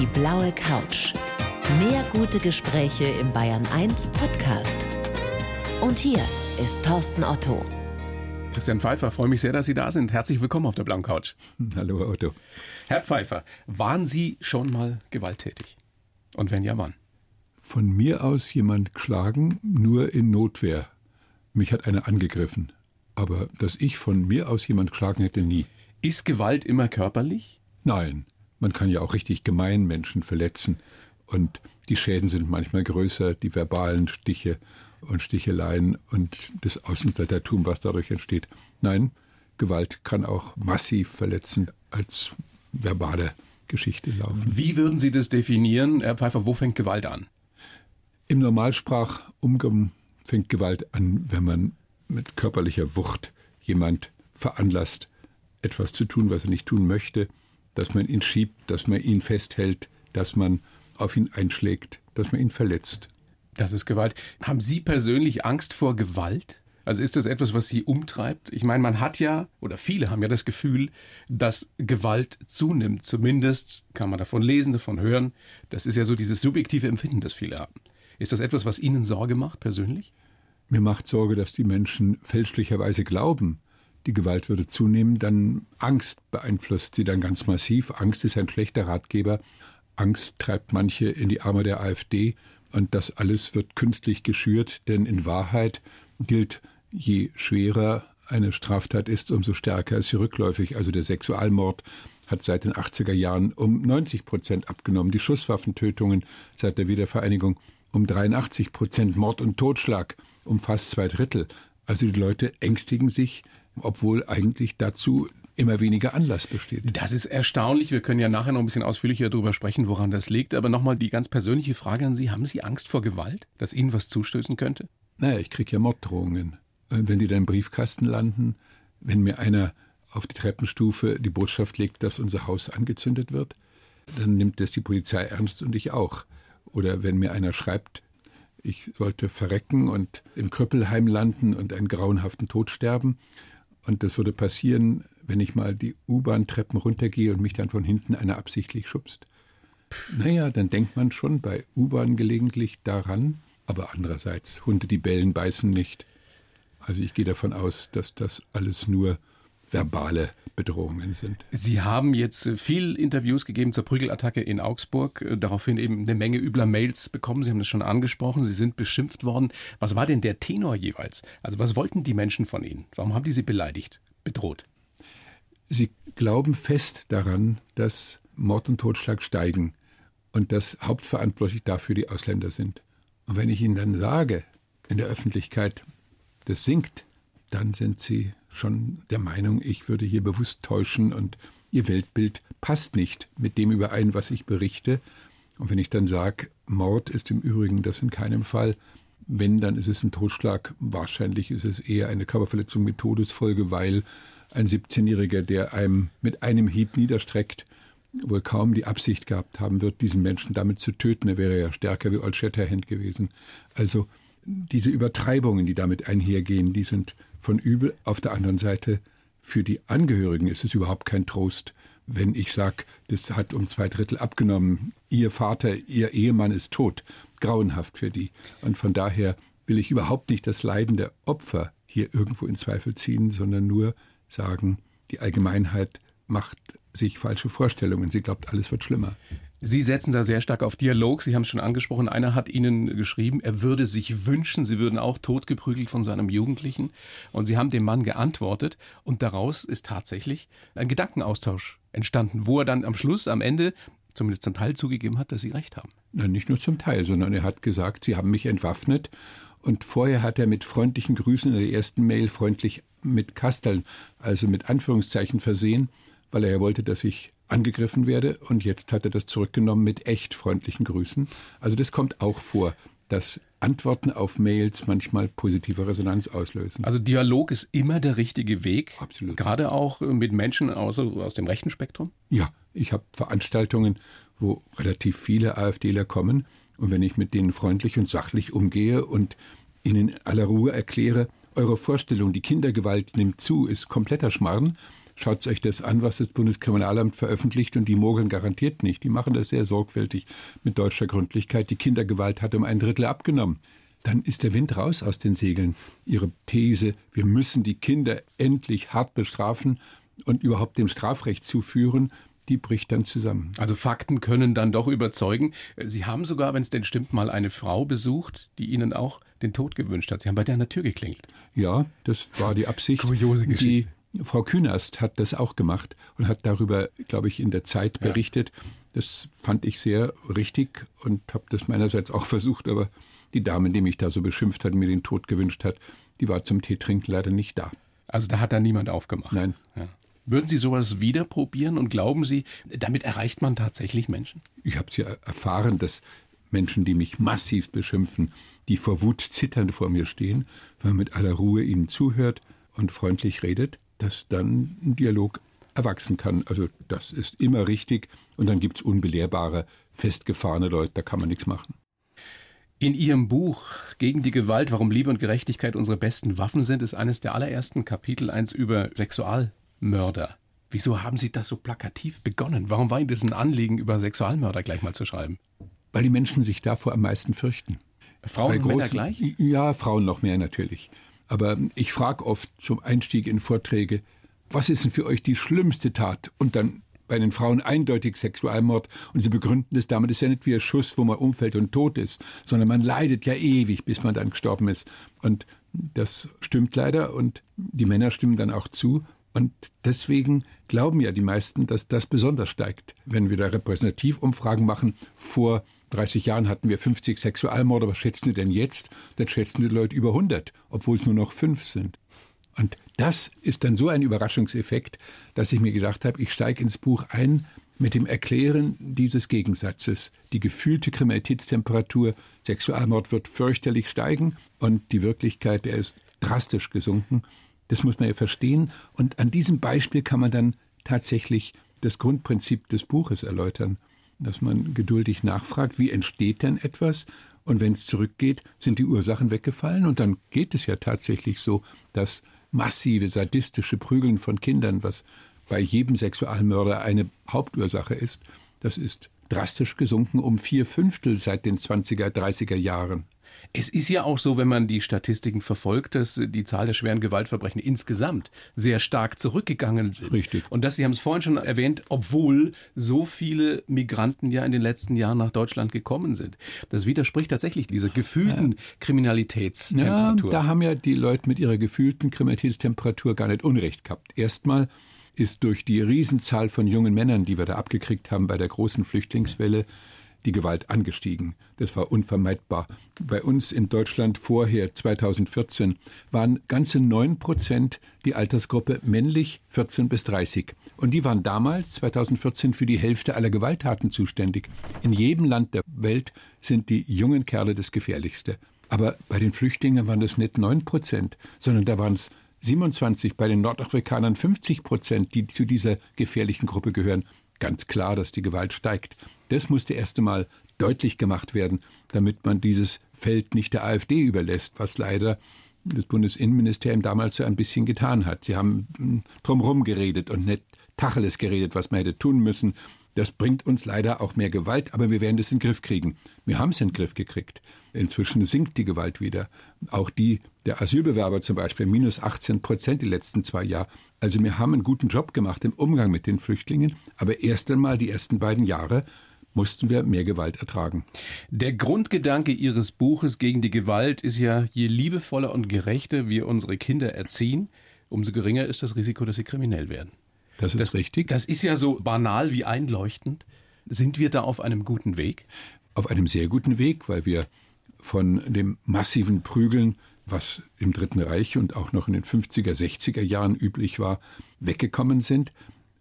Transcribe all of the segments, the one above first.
Die blaue Couch. Mehr gute Gespräche im Bayern 1 Podcast. Und hier ist Thorsten Otto. Christian Pfeiffer, freue mich sehr, dass Sie da sind. Herzlich willkommen auf der blauen Couch. Hallo, Herr Otto. Herr Pfeiffer, waren Sie schon mal gewalttätig? Und wenn ja, wann? Von mir aus jemand geschlagen, nur in Notwehr. Mich hat einer angegriffen. Aber dass ich von mir aus jemand geschlagen hätte, nie. Ist Gewalt immer körperlich? Nein. Man kann ja auch richtig gemein Menschen verletzen. Und die Schäden sind manchmal größer, die verbalen Stiche und Sticheleien und das Außenseitertum, was dadurch entsteht. Nein, Gewalt kann auch massiv verletzen als verbale Geschichte laufen. Wie würden Sie das definieren, Herr Pfeiffer? Wo fängt Gewalt an? Im Normalsprachumgang fängt Gewalt an, wenn man mit körperlicher Wucht jemand veranlasst, etwas zu tun, was er nicht tun möchte, dass man ihn schiebt, dass man ihn festhält, dass man auf ihn einschlägt, dass man ihn verletzt. Das ist Gewalt. Haben Sie persönlich Angst vor Gewalt? Also ist das etwas, was Sie umtreibt? Ich meine, man hat ja, oder viele haben ja das Gefühl, dass Gewalt zunimmt. Zumindest kann man davon lesen, davon hören. Das ist ja so dieses subjektive Empfinden, das viele haben. Ist das etwas, was Ihnen Sorge macht, persönlich? Mir macht Sorge, dass die Menschen fälschlicherweise glauben, die Gewalt würde zunehmen, dann Angst beeinflusst sie dann ganz massiv. Angst ist ein schlechter Ratgeber. Angst treibt manche in die Arme der AfD und das alles wird künstlich geschürt, denn in Wahrheit gilt, je schwerer eine Straftat ist, umso stärker ist sie rückläufig. Also der Sexualmord hat seit den 80er Jahren um 90 Prozent abgenommen, die Schusswaffentötungen seit der Wiedervereinigung um 83 Prozent, Mord und Totschlag um fast zwei Drittel. Also die Leute ängstigen sich, obwohl eigentlich dazu immer weniger Anlass besteht. Das ist erstaunlich. Wir können ja nachher noch ein bisschen ausführlicher darüber sprechen, woran das liegt. Aber nochmal die ganz persönliche Frage an Sie. Haben Sie Angst vor Gewalt, dass Ihnen was zustößen könnte? Naja, ich kriege ja Morddrohungen. Wenn die dann im Briefkasten landen, wenn mir einer auf die Treppenstufe die Botschaft legt, dass unser Haus angezündet wird, dann nimmt das die Polizei ernst und ich auch. Oder wenn mir einer schreibt, ich sollte verrecken und im Krüppelheim landen und einen grauenhaften Tod sterben, und das würde passieren, wenn ich mal die U-Bahn-Treppen runtergehe und mich dann von hinten einer absichtlich schubst. Naja, dann denkt man schon bei U-Bahn gelegentlich daran, aber andererseits, Hunde, die bellen, beißen nicht. Also ich gehe davon aus, dass das alles nur verbale Bedrohungen sind. Sie haben jetzt äh, viel Interviews gegeben zur Prügelattacke in Augsburg, äh, daraufhin eben eine Menge übler Mails bekommen. Sie haben das schon angesprochen, Sie sind beschimpft worden. Was war denn der Tenor jeweils? Also was wollten die Menschen von Ihnen? Warum haben die Sie beleidigt, bedroht? Sie glauben fest daran, dass Mord und Totschlag steigen und dass hauptverantwortlich dafür die Ausländer sind. Und wenn ich Ihnen dann sage, in der Öffentlichkeit, das sinkt, dann sind Sie schon der Meinung, ich würde hier bewusst täuschen und ihr Weltbild passt nicht mit dem überein, was ich berichte. Und wenn ich dann sage, Mord ist im Übrigen das in keinem Fall, wenn, dann ist es ein Totschlag. Wahrscheinlich ist es eher eine Körperverletzung mit Todesfolge, weil ein 17-Jähriger, der einem mit einem Hieb niederstreckt, wohl kaum die Absicht gehabt haben wird, diesen Menschen damit zu töten. Er wäre ja stärker wie Old Shatterhand gewesen. Also diese Übertreibungen, die damit einhergehen, die sind von übel. Auf der anderen Seite, für die Angehörigen ist es überhaupt kein Trost, wenn ich sage, das hat um zwei Drittel abgenommen. Ihr Vater, ihr Ehemann ist tot. Grauenhaft für die. Und von daher will ich überhaupt nicht das Leiden der Opfer hier irgendwo in Zweifel ziehen, sondern nur sagen, die Allgemeinheit macht sich falsche Vorstellungen. Sie glaubt, alles wird schlimmer. Sie setzen da sehr stark auf Dialog. Sie haben es schon angesprochen. Einer hat Ihnen geschrieben, er würde sich wünschen, Sie würden auch totgeprügelt von seinem Jugendlichen. Und Sie haben dem Mann geantwortet. Und daraus ist tatsächlich ein Gedankenaustausch entstanden, wo er dann am Schluss, am Ende, zumindest zum Teil zugegeben hat, dass Sie recht haben. Nein, nicht nur zum Teil, sondern er hat gesagt, Sie haben mich entwaffnet. Und vorher hat er mit freundlichen Grüßen in der ersten Mail freundlich mit Kasteln, also mit Anführungszeichen versehen, weil er ja wollte, dass ich angegriffen werde. Und jetzt hat er das zurückgenommen mit echt freundlichen Grüßen. Also das kommt auch vor, dass Antworten auf Mails manchmal positive Resonanz auslösen. Also Dialog ist immer der richtige Weg. Absolut. Gerade auch mit Menschen aus, aus dem rechten Spektrum? Ja, ich habe Veranstaltungen, wo relativ viele AfDler kommen. Und wenn ich mit denen freundlich und sachlich umgehe und ihnen in aller Ruhe erkläre, eure Vorstellung, die Kindergewalt nimmt zu, ist kompletter Schmarrn, Schaut euch das an, was das Bundeskriminalamt veröffentlicht und die mogeln garantiert nicht. Die machen das sehr sorgfältig mit deutscher Gründlichkeit. Die Kindergewalt hat um ein Drittel abgenommen. Dann ist der Wind raus aus den Segeln. Ihre These, wir müssen die Kinder endlich hart bestrafen und überhaupt dem Strafrecht zuführen, die bricht dann zusammen. Also Fakten können dann doch überzeugen. Sie haben sogar, wenn es denn stimmt, mal eine Frau besucht, die Ihnen auch den Tod gewünscht hat. Sie haben bei der an der Tür geklingelt. Ja, das war die Absicht. Kuriose Geschichte. Die Frau Künast hat das auch gemacht und hat darüber, glaube ich, in der Zeit berichtet. Ja. Das fand ich sehr richtig und habe das meinerseits auch versucht, aber die Dame, die mich da so beschimpft hat, mir den Tod gewünscht hat, die war zum Teetrinken leider nicht da. Also da hat da niemand aufgemacht. Nein. Ja. Würden Sie sowas wieder probieren und glauben Sie, damit erreicht man tatsächlich Menschen? Ich habe es ja erfahren, dass Menschen, die mich massiv beschimpfen, die vor Wut zitternd vor mir stehen, wenn man mit aller Ruhe ihnen zuhört und freundlich redet, dass dann ein Dialog erwachsen kann. Also das ist immer richtig. Und dann gibt es unbelehrbare, festgefahrene Leute, da kann man nichts machen. In Ihrem Buch Gegen die Gewalt, warum Liebe und Gerechtigkeit unsere besten Waffen sind, ist eines der allerersten Kapitel eins über Sexualmörder. Wieso haben Sie das so plakativ begonnen? Warum war Ihnen das ein Anliegen, über Sexualmörder gleich mal zu schreiben? Weil die Menschen sich davor am meisten fürchten. Frauen Bei und großen, Männer gleich? Ja, Frauen noch mehr natürlich. Aber ich frage oft zum Einstieg in Vorträge, was ist denn für euch die schlimmste Tat? Und dann bei den Frauen eindeutig Sexualmord und sie begründen es damit, es ist ja nicht wie ein Schuss, wo man umfällt und tot ist, sondern man leidet ja ewig, bis man dann gestorben ist. Und das stimmt leider und die Männer stimmen dann auch zu. Und deswegen glauben ja die meisten, dass das besonders steigt. Wenn wir da Repräsentativumfragen machen, vor 30 Jahren hatten wir 50 Sexualmorde, was schätzen Sie denn jetzt? Dann schätzen die Leute über 100, obwohl es nur noch fünf sind. Und das ist dann so ein Überraschungseffekt, dass ich mir gedacht habe, ich steige ins Buch ein mit dem Erklären dieses Gegensatzes. Die gefühlte Kriminalitätstemperatur, Sexualmord wird fürchterlich steigen und die Wirklichkeit, der ist drastisch gesunken. Das muss man ja verstehen. Und an diesem Beispiel kann man dann tatsächlich das Grundprinzip des Buches erläutern, dass man geduldig nachfragt, wie entsteht denn etwas? Und wenn es zurückgeht, sind die Ursachen weggefallen. Und dann geht es ja tatsächlich so, dass massive sadistische Prügeln von Kindern, was bei jedem Sexualmörder eine Hauptursache ist, das ist drastisch gesunken um vier Fünftel seit den 20er, 30er Jahren. Es ist ja auch so, wenn man die Statistiken verfolgt, dass die Zahl der schweren Gewaltverbrechen insgesamt sehr stark zurückgegangen sind. Richtig. Und dass Sie haben es vorhin schon erwähnt, obwohl so viele Migranten ja in den letzten Jahren nach Deutschland gekommen sind. Das widerspricht tatsächlich dieser gefühlten ja. Kriminalitätstemperatur. Ja, da haben ja die Leute mit ihrer gefühlten Kriminalitätstemperatur gar nicht Unrecht gehabt. Erstmal ist durch die Riesenzahl von jungen Männern, die wir da abgekriegt haben bei der großen Flüchtlingswelle, die Gewalt angestiegen. Das war unvermeidbar. Bei uns in Deutschland vorher, 2014, waren ganze neun Prozent die Altersgruppe männlich 14 bis 30. Und die waren damals, 2014, für die Hälfte aller Gewalttaten zuständig. In jedem Land der Welt sind die jungen Kerle das Gefährlichste. Aber bei den Flüchtlingen waren das nicht neun Prozent, sondern da waren es 27, bei den Nordafrikanern 50 Prozent, die zu dieser gefährlichen Gruppe gehören. Ganz klar, dass die Gewalt steigt. Das musste erst einmal deutlich gemacht werden, damit man dieses Feld nicht der AfD überlässt, was leider das Bundesinnenministerium damals so ein bisschen getan hat. Sie haben hm, drumherum geredet und nicht Tacheles geredet, was man hätte tun müssen. Das bringt uns leider auch mehr Gewalt, aber wir werden das in den Griff kriegen. Wir haben es in den Griff gekriegt. Inzwischen sinkt die Gewalt wieder. Auch die der Asylbewerber zum Beispiel, minus 18 Prozent die letzten zwei Jahre. Also wir haben einen guten Job gemacht im Umgang mit den Flüchtlingen, aber erst einmal die ersten beiden Jahre mussten wir mehr Gewalt ertragen. Der Grundgedanke Ihres Buches gegen die Gewalt ist ja, je liebevoller und gerechter wir unsere Kinder erziehen, umso geringer ist das Risiko, dass sie kriminell werden. Das ist das, richtig. Das ist ja so banal wie einleuchtend. Sind wir da auf einem guten Weg? Auf einem sehr guten Weg, weil wir von dem massiven Prügeln, was im Dritten Reich und auch noch in den 50er, 60er Jahren üblich war, weggekommen sind.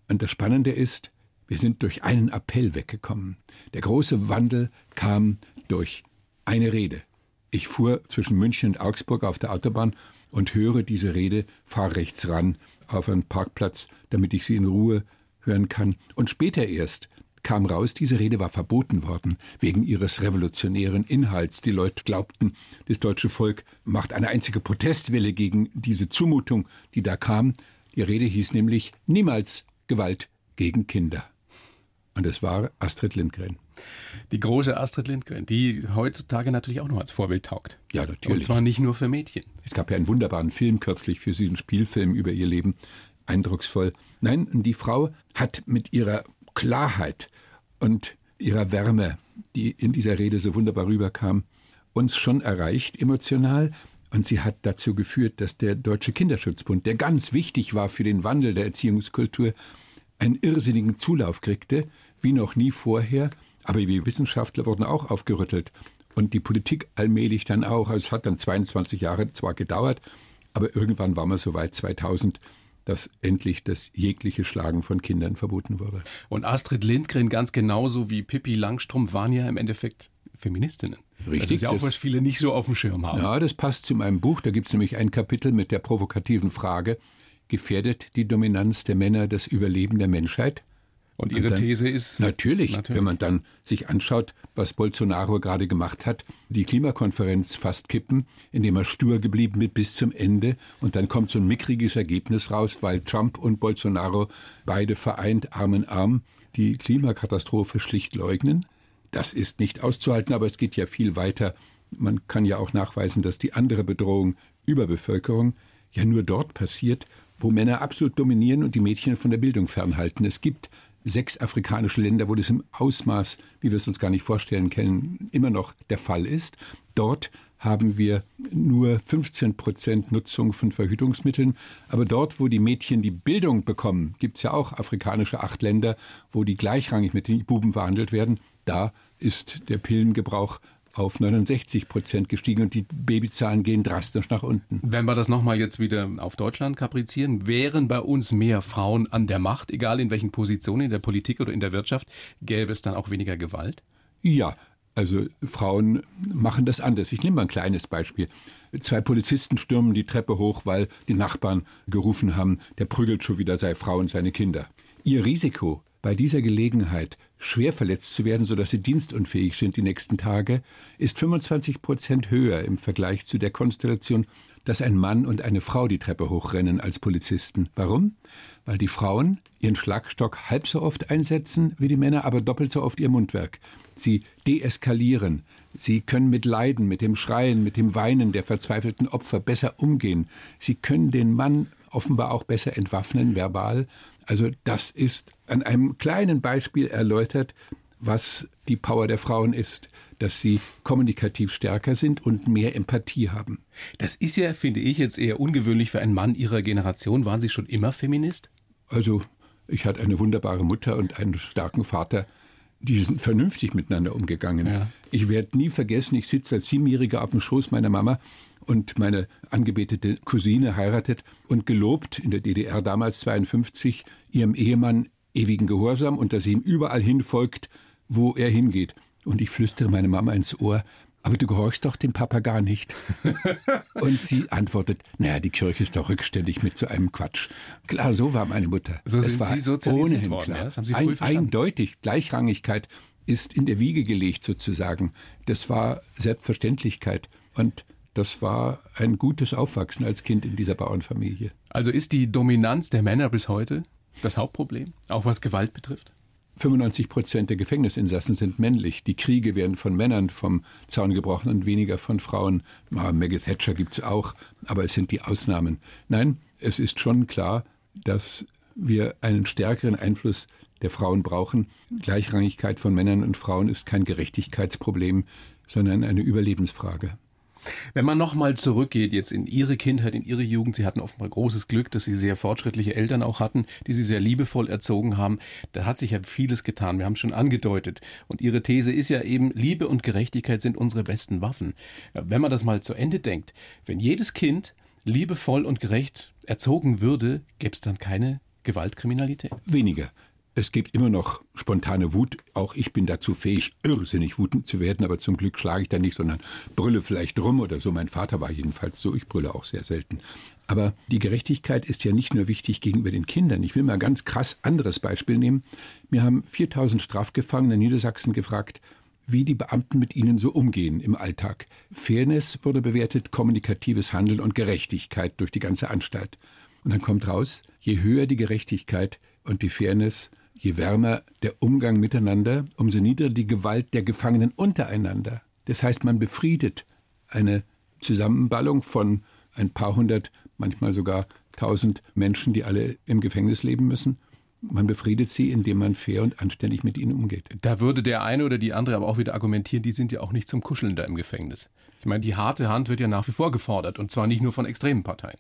Und das Spannende ist, wir sind durch einen Appell weggekommen. Der große Wandel kam durch eine Rede. Ich fuhr zwischen München und Augsburg auf der Autobahn und höre diese Rede, fahr rechts ran auf einen Parkplatz, damit ich sie in Ruhe hören kann. Und später erst kam raus, diese Rede war verboten worden, wegen ihres revolutionären Inhalts. Die Leute glaubten, das deutsche Volk macht eine einzige Protestwelle gegen diese Zumutung, die da kam. Die Rede hieß nämlich niemals Gewalt gegen Kinder. Und es war Astrid Lindgren. Die große Astrid Lindgren, die heutzutage natürlich auch noch als Vorbild taugt. Ja, natürlich. Und zwar nicht nur für Mädchen. Es gab ja einen wunderbaren Film kürzlich für sie, einen Spielfilm über ihr Leben. Eindrucksvoll. Nein, die Frau hat mit ihrer Klarheit und ihrer Wärme, die in dieser Rede so wunderbar rüberkam, uns schon erreicht emotional. Und sie hat dazu geführt, dass der Deutsche Kinderschutzbund, der ganz wichtig war für den Wandel der Erziehungskultur, einen irrsinnigen Zulauf kriegte, wie noch nie vorher. Aber wir Wissenschaftler wurden auch aufgerüttelt. Und die Politik allmählich dann auch. Also es hat dann 22 Jahre zwar gedauert, aber irgendwann war man so weit 2000, dass endlich das jegliche Schlagen von Kindern verboten wurde. Und Astrid Lindgren ganz genauso wie Pippi Langstrumpf waren ja im Endeffekt Feministinnen. Richtig. Das ist ja auch, was viele nicht so auf dem Schirm haben. Ja, das passt zu meinem Buch. Da gibt es nämlich ein Kapitel mit der provokativen Frage, gefährdet die Dominanz der Männer das Überleben der Menschheit? Und Ihre dann, These ist. Natürlich, natürlich, wenn man dann sich anschaut, was Bolsonaro gerade gemacht hat, die Klimakonferenz fast kippen, indem er stur geblieben ist bis zum Ende. Und dann kommt so ein mickriges Ergebnis raus, weil Trump und Bolsonaro beide vereint Arm in Arm die Klimakatastrophe schlicht leugnen. Das ist nicht auszuhalten, aber es geht ja viel weiter. Man kann ja auch nachweisen, dass die andere Bedrohung Überbevölkerung ja nur dort passiert, wo Männer absolut dominieren und die Mädchen von der Bildung fernhalten. Es gibt sechs afrikanische Länder, wo das im Ausmaß, wie wir es uns gar nicht vorstellen können, immer noch der Fall ist. Dort haben wir nur 15 Prozent Nutzung von Verhütungsmitteln. Aber dort, wo die Mädchen die Bildung bekommen, gibt es ja auch afrikanische acht Länder, wo die gleichrangig mit den Buben behandelt werden. Da ist der Pillengebrauch auf 69 Prozent gestiegen und die Babyzahlen gehen drastisch nach unten. Wenn wir das nochmal jetzt wieder auf Deutschland kaprizieren, wären bei uns mehr Frauen an der Macht, egal in welchen Positionen, in der Politik oder in der Wirtschaft, gäbe es dann auch weniger Gewalt? Ja, also Frauen machen das anders. Ich nehme mal ein kleines Beispiel. Zwei Polizisten stürmen die Treppe hoch, weil die Nachbarn gerufen haben, der prügelt schon wieder seine Frau und seine Kinder. Ihr Risiko, bei dieser Gelegenheit schwer verletzt zu werden, sodass sie dienstunfähig sind die nächsten Tage, ist 25 Prozent höher im Vergleich zu der Konstellation, dass ein Mann und eine Frau die Treppe hochrennen als Polizisten. Warum? Weil die Frauen ihren Schlagstock halb so oft einsetzen wie die Männer, aber doppelt so oft ihr Mundwerk. Sie deeskalieren. Sie können mit Leiden, mit dem Schreien, mit dem Weinen der verzweifelten Opfer besser umgehen. Sie können den Mann offenbar auch besser entwaffnen, verbal. Also das ist an einem kleinen Beispiel erläutert, was die Power der Frauen ist, dass sie kommunikativ stärker sind und mehr Empathie haben. Das ist ja, finde ich, jetzt eher ungewöhnlich für einen Mann Ihrer Generation. Waren Sie schon immer Feminist? Also, ich hatte eine wunderbare Mutter und einen starken Vater. Die sind vernünftig miteinander umgegangen. Ja. Ich werde nie vergessen, ich sitze als Siebenjähriger auf dem Schoß meiner Mama und meine angebetete Cousine heiratet und gelobt in der DDR damals 52 ihrem Ehemann ewigen Gehorsam und dass sie ihm überall hinfolgt, wo er hingeht. Und ich flüstere meine Mama ins Ohr, aber du gehorchst doch dem Papa gar nicht. und sie antwortet, naja, die Kirche ist doch rückständig mit so einem Quatsch. Klar, so war meine Mutter. So es sind war Sie ohnehin worden, klar. Ja? Das haben Sie früh Ein, eindeutig, Gleichrangigkeit ist in der Wiege gelegt sozusagen. Das war Selbstverständlichkeit. Und das war ein gutes Aufwachsen als Kind in dieser Bauernfamilie. Also ist die Dominanz der Männer bis heute das Hauptproblem, auch was Gewalt betrifft? 95 Prozent der Gefängnisinsassen sind männlich. Die Kriege werden von Männern vom Zaun gebrochen und weniger von Frauen. Ah, Maggie Thatcher gibt es auch, aber es sind die Ausnahmen. Nein, es ist schon klar, dass wir einen stärkeren Einfluss der Frauen brauchen. Gleichrangigkeit von Männern und Frauen ist kein Gerechtigkeitsproblem, sondern eine Überlebensfrage. Wenn man nochmal zurückgeht jetzt in Ihre Kindheit, in Ihre Jugend, Sie hatten offenbar großes Glück, dass Sie sehr fortschrittliche Eltern auch hatten, die Sie sehr liebevoll erzogen haben. Da hat sich ja vieles getan. Wir haben schon angedeutet. Und Ihre These ist ja eben, Liebe und Gerechtigkeit sind unsere besten Waffen. Wenn man das mal zu Ende denkt, wenn jedes Kind liebevoll und gerecht erzogen würde, gäbe es dann keine Gewaltkriminalität? Weniger. Es gibt immer noch spontane Wut. Auch ich bin dazu fähig, irrsinnig wutend zu werden, aber zum Glück schlage ich da nicht, sondern brülle vielleicht rum oder so. Mein Vater war jedenfalls so. Ich brülle auch sehr selten. Aber die Gerechtigkeit ist ja nicht nur wichtig gegenüber den Kindern. Ich will mal ganz krass anderes Beispiel nehmen. Mir haben 4000 Strafgefangene in Niedersachsen gefragt, wie die Beamten mit ihnen so umgehen im Alltag. Fairness wurde bewertet, kommunikatives Handeln und Gerechtigkeit durch die ganze Anstalt. Und dann kommt raus, je höher die Gerechtigkeit und die Fairness, je wärmer der Umgang miteinander, umso niedriger die Gewalt der Gefangenen untereinander. Das heißt, man befriedet eine Zusammenballung von ein paar hundert, manchmal sogar tausend Menschen, die alle im Gefängnis leben müssen. Man befriedet sie, indem man fair und anständig mit ihnen umgeht. Da würde der eine oder die andere aber auch wieder argumentieren, die sind ja auch nicht zum Kuscheln da im Gefängnis. Ich meine, die harte Hand wird ja nach wie vor gefordert und zwar nicht nur von extremen Parteien.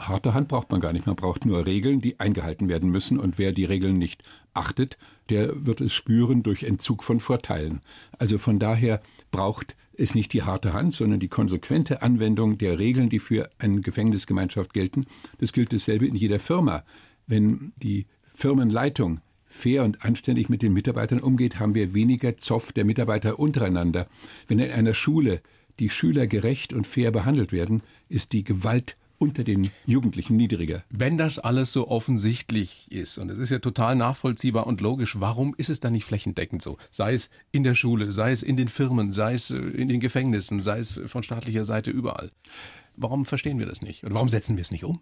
Harte Hand braucht man gar nicht. Man braucht nur Regeln, die eingehalten werden müssen. Und wer die Regeln nicht achtet, der wird es spüren durch Entzug von Vorteilen. Also von daher braucht es nicht die harte Hand, sondern die konsequente Anwendung der Regeln, die für eine Gefängnisgemeinschaft gelten. Das gilt dasselbe in jeder Firma. Wenn die Firmenleitung fair und anständig mit den Mitarbeitern umgeht, haben wir weniger Zoff der Mitarbeiter untereinander. Wenn in einer Schule die Schüler gerecht und fair behandelt werden, ist die Gewalt unter den Jugendlichen niedriger. Wenn das alles so offensichtlich ist, und es ist ja total nachvollziehbar und logisch, warum ist es dann nicht flächendeckend so? Sei es in der Schule, sei es in den Firmen, sei es äh, in den Gefängnissen, sei es von staatlicher Seite überall. Warum verstehen wir das nicht? Und warum setzen wir es nicht um?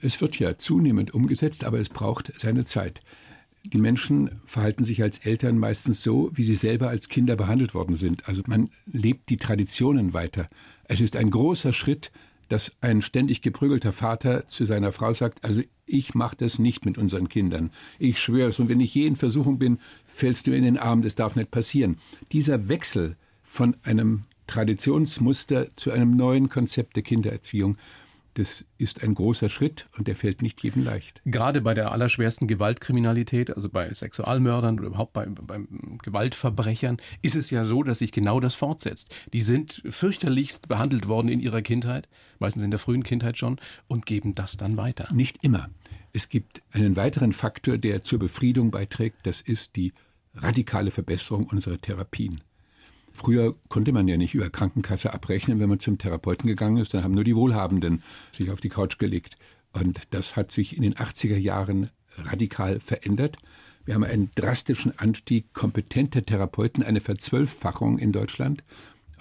Es wird ja zunehmend umgesetzt, aber es braucht seine Zeit. Die Menschen verhalten sich als Eltern meistens so, wie sie selber als Kinder behandelt worden sind. Also man lebt die Traditionen weiter. Es ist ein großer Schritt, dass ein ständig geprügelter Vater zu seiner Frau sagt, also ich mache das nicht mit unseren Kindern. Ich schwöre es. Und wenn ich je in Versuchung bin, fällst du in den Arm. Das darf nicht passieren. Dieser Wechsel von einem Traditionsmuster zu einem neuen Konzept der Kindererziehung, das ist ein großer Schritt und der fällt nicht jedem leicht. Gerade bei der allerschwersten Gewaltkriminalität, also bei Sexualmördern oder überhaupt bei, bei Gewaltverbrechern, ist es ja so, dass sich genau das fortsetzt. Die sind fürchterlichst behandelt worden in ihrer Kindheit, meistens in der frühen Kindheit schon, und geben das dann weiter. Nicht immer. Es gibt einen weiteren Faktor, der zur Befriedung beiträgt, das ist die radikale Verbesserung unserer Therapien. Früher konnte man ja nicht über Krankenkasse abrechnen, wenn man zum Therapeuten gegangen ist. Dann haben nur die Wohlhabenden sich auf die Couch gelegt. Und das hat sich in den 80er Jahren radikal verändert. Wir haben einen drastischen Anstieg kompetenter Therapeuten, eine Verzwölffachung in Deutschland.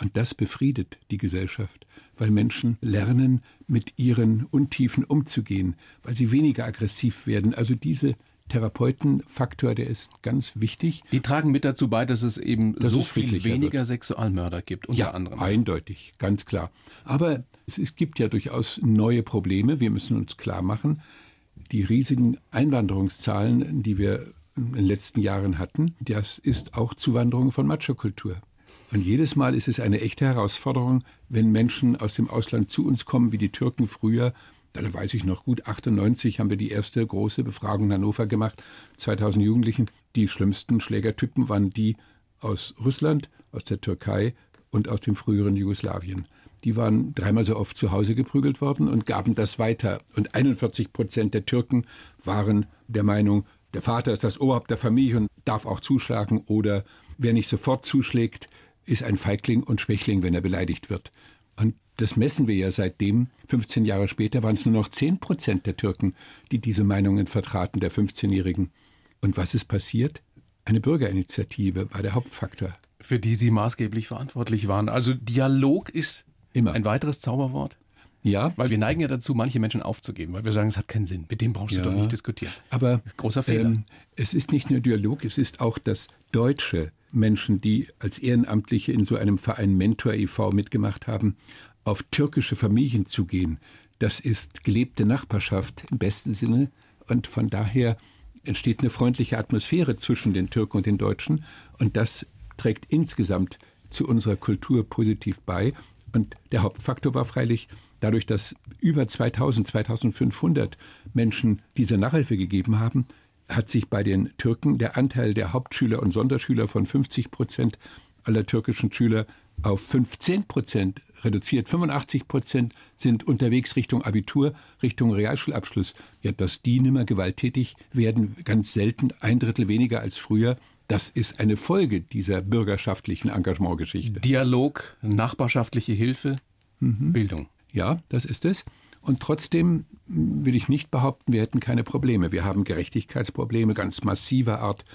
Und das befriedet die Gesellschaft, weil Menschen lernen, mit ihren Untiefen umzugehen, weil sie weniger aggressiv werden. Also diese Therapeutenfaktor, der ist ganz wichtig. Die tragen mit dazu bei, dass es eben dass so es viel weniger wird. Sexualmörder gibt, unter ja, anderem. Eindeutig, ganz klar. Aber es, es gibt ja durchaus neue Probleme. Wir müssen uns klar machen, die riesigen Einwanderungszahlen, die wir in den letzten Jahren hatten, das ist auch Zuwanderung von Machokultur. Und jedes Mal ist es eine echte Herausforderung, wenn Menschen aus dem Ausland zu uns kommen, wie die Türken früher da weiß ich noch gut, 98 haben wir die erste große Befragung in Hannover gemacht, 2000 Jugendlichen. Die schlimmsten Schlägertypen waren die aus Russland, aus der Türkei und aus dem früheren Jugoslawien. Die waren dreimal so oft zu Hause geprügelt worden und gaben das weiter. Und 41 Prozent der Türken waren der Meinung, der Vater ist das Oberhaupt der Familie und darf auch zuschlagen oder wer nicht sofort zuschlägt, ist ein Feigling und Schwächling, wenn er beleidigt wird. Und das messen wir ja seitdem. 15 Jahre später waren es nur noch 10 Prozent der Türken, die diese Meinungen vertraten, der 15-Jährigen. Und was ist passiert? Eine Bürgerinitiative war der Hauptfaktor. Für die Sie maßgeblich verantwortlich waren. Also Dialog ist Immer. ein weiteres Zauberwort? Ja. Weil wir neigen ja dazu, manche Menschen aufzugeben, weil wir sagen, es hat keinen Sinn. Mit dem brauchst ja. du doch nicht diskutieren. Aber großer Fehler. Ähm, es ist nicht nur Dialog, es ist auch das Deutsche. Menschen, die als Ehrenamtliche in so einem Verein Mentor e.V. mitgemacht haben, auf türkische Familien zu gehen, das ist gelebte Nachbarschaft im besten Sinne. Und von daher entsteht eine freundliche Atmosphäre zwischen den Türken und den Deutschen. Und das trägt insgesamt zu unserer Kultur positiv bei. Und der Hauptfaktor war freilich, dadurch, dass über 2000, 2500 Menschen diese Nachhilfe gegeben haben, hat sich bei den Türken der Anteil der Hauptschüler und Sonderschüler von 50 Prozent aller türkischen Schüler auf 15 Prozent reduziert. 85 Prozent sind unterwegs Richtung Abitur, Richtung Realschulabschluss. Ja, dass die nimmer gewalttätig werden, ganz selten, ein Drittel weniger als früher. Das ist eine Folge dieser bürgerschaftlichen Engagementgeschichte. Dialog, nachbarschaftliche Hilfe, mhm. Bildung. Ja, das ist es. Und trotzdem will ich nicht behaupten, wir hätten keine Probleme. Wir haben Gerechtigkeitsprobleme ganz massiver Art.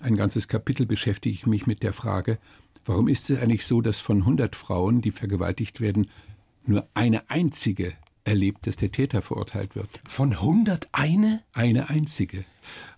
Ein ganzes Kapitel beschäftige ich mich mit der Frage, warum ist es eigentlich so, dass von 100 Frauen, die vergewaltigt werden, nur eine einzige erlebt, dass der Täter verurteilt wird. Von 100 eine? Eine einzige.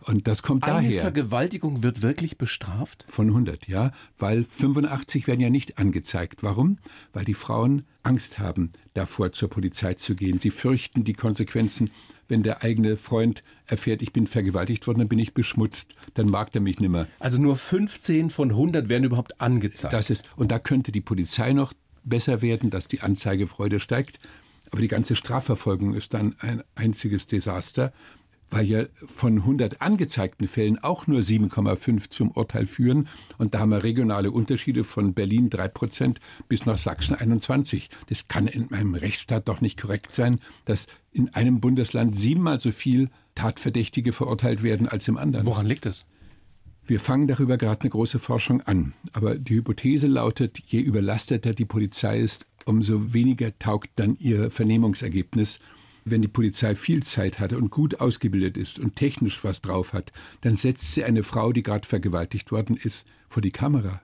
Und das kommt Eine daher. Vergewaltigung wird wirklich bestraft? Von 100, ja, weil 85 werden ja nicht angezeigt. Warum? Weil die Frauen Angst haben, davor zur Polizei zu gehen. Sie fürchten die Konsequenzen. Wenn der eigene Freund erfährt, ich bin vergewaltigt worden, dann bin ich beschmutzt, dann mag er mich nimmer. Also nur 15 von 100 werden überhaupt angezeigt. Das ist, und da könnte die Polizei noch besser werden, dass die Anzeigefreude steigt. Aber die ganze Strafverfolgung ist dann ein einziges Desaster, weil ja von 100 angezeigten Fällen auch nur 7,5 zum Urteil führen. Und da haben wir regionale Unterschiede von Berlin 3 Prozent bis nach Sachsen 21. Das kann in einem Rechtsstaat doch nicht korrekt sein, dass in einem Bundesland siebenmal so viel Tatverdächtige verurteilt werden als im anderen. Woran liegt es? Wir fangen darüber gerade eine große Forschung an. Aber die Hypothese lautet, je überlasteter die Polizei ist, umso weniger taugt dann ihr Vernehmungsergebnis. Wenn die Polizei viel Zeit hatte und gut ausgebildet ist und technisch was drauf hat, dann setzt sie eine Frau, die gerade vergewaltigt worden ist, vor die Kamera.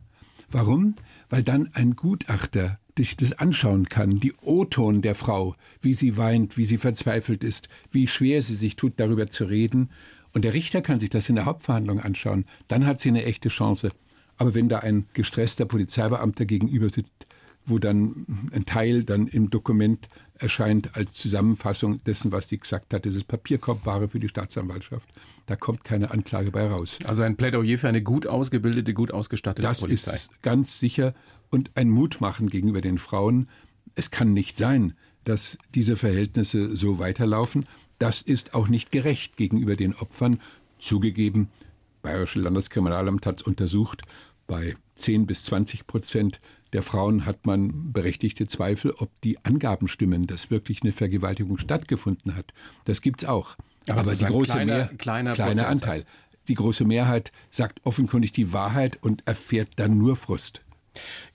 Warum? Weil dann ein Gutachter sich das anschauen kann, die O-Ton der Frau, wie sie weint, wie sie verzweifelt ist, wie schwer sie sich tut, darüber zu reden. Und der Richter kann sich das in der Hauptverhandlung anschauen. Dann hat sie eine echte Chance. Aber wenn da ein gestresster Polizeibeamter gegenüber sitzt, wo dann ein Teil dann im Dokument erscheint als Zusammenfassung dessen, was sie gesagt hat. Das ist Papierkorbware für die Staatsanwaltschaft. Da kommt keine Anklage bei raus. Also ein Plädoyer für eine gut ausgebildete, gut ausgestattete das Polizei. Das ist ganz sicher und ein Mutmachen gegenüber den Frauen. Es kann nicht sein, dass diese Verhältnisse so weiterlaufen. Das ist auch nicht gerecht gegenüber den Opfern. Zugegeben, Bayerische Landeskriminalamt hat es untersucht. Bei 10 bis 20 Prozent der Frauen hat man berechtigte Zweifel, ob die Angaben stimmen, dass wirklich eine Vergewaltigung stattgefunden hat. Das gibt's auch. Aber, Aber es die große kleiner- Mehr, kleiner kleiner. Anteil. Die große Mehrheit sagt offenkundig die Wahrheit und erfährt dann nur Frust.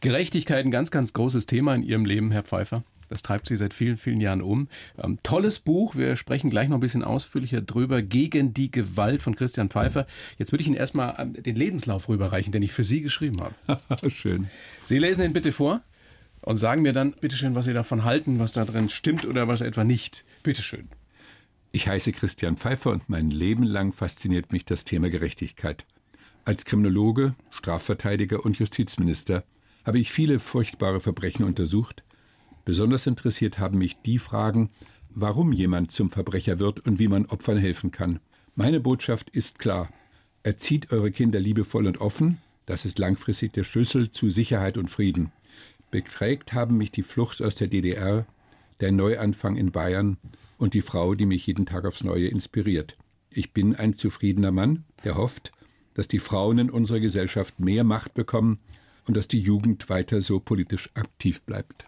Gerechtigkeit ein ganz, ganz großes Thema in Ihrem Leben, Herr Pfeiffer. Das treibt Sie seit vielen, vielen Jahren um. Ähm, tolles Buch. Wir sprechen gleich noch ein bisschen ausführlicher drüber. Gegen die Gewalt von Christian Pfeiffer. Jetzt würde ich Ihnen erstmal ähm, den Lebenslauf rüberreichen, den ich für Sie geschrieben habe. Schön. Sie lesen ihn bitte vor und sagen mir dann bitteschön, was Sie davon halten, was da drin stimmt oder was etwa nicht. Bitteschön. Ich heiße Christian Pfeiffer und mein Leben lang fasziniert mich das Thema Gerechtigkeit. Als Kriminologe, Strafverteidiger und Justizminister habe ich viele furchtbare Verbrechen untersucht. Besonders interessiert haben mich die Fragen, warum jemand zum Verbrecher wird und wie man Opfern helfen kann. Meine Botschaft ist klar. Erzieht eure Kinder liebevoll und offen, das ist langfristig der Schlüssel zu Sicherheit und Frieden. Beträgt haben mich die Flucht aus der DDR, der Neuanfang in Bayern und die Frau, die mich jeden Tag aufs Neue inspiriert. Ich bin ein zufriedener Mann, der hofft, dass die Frauen in unserer Gesellschaft mehr Macht bekommen und dass die Jugend weiter so politisch aktiv bleibt.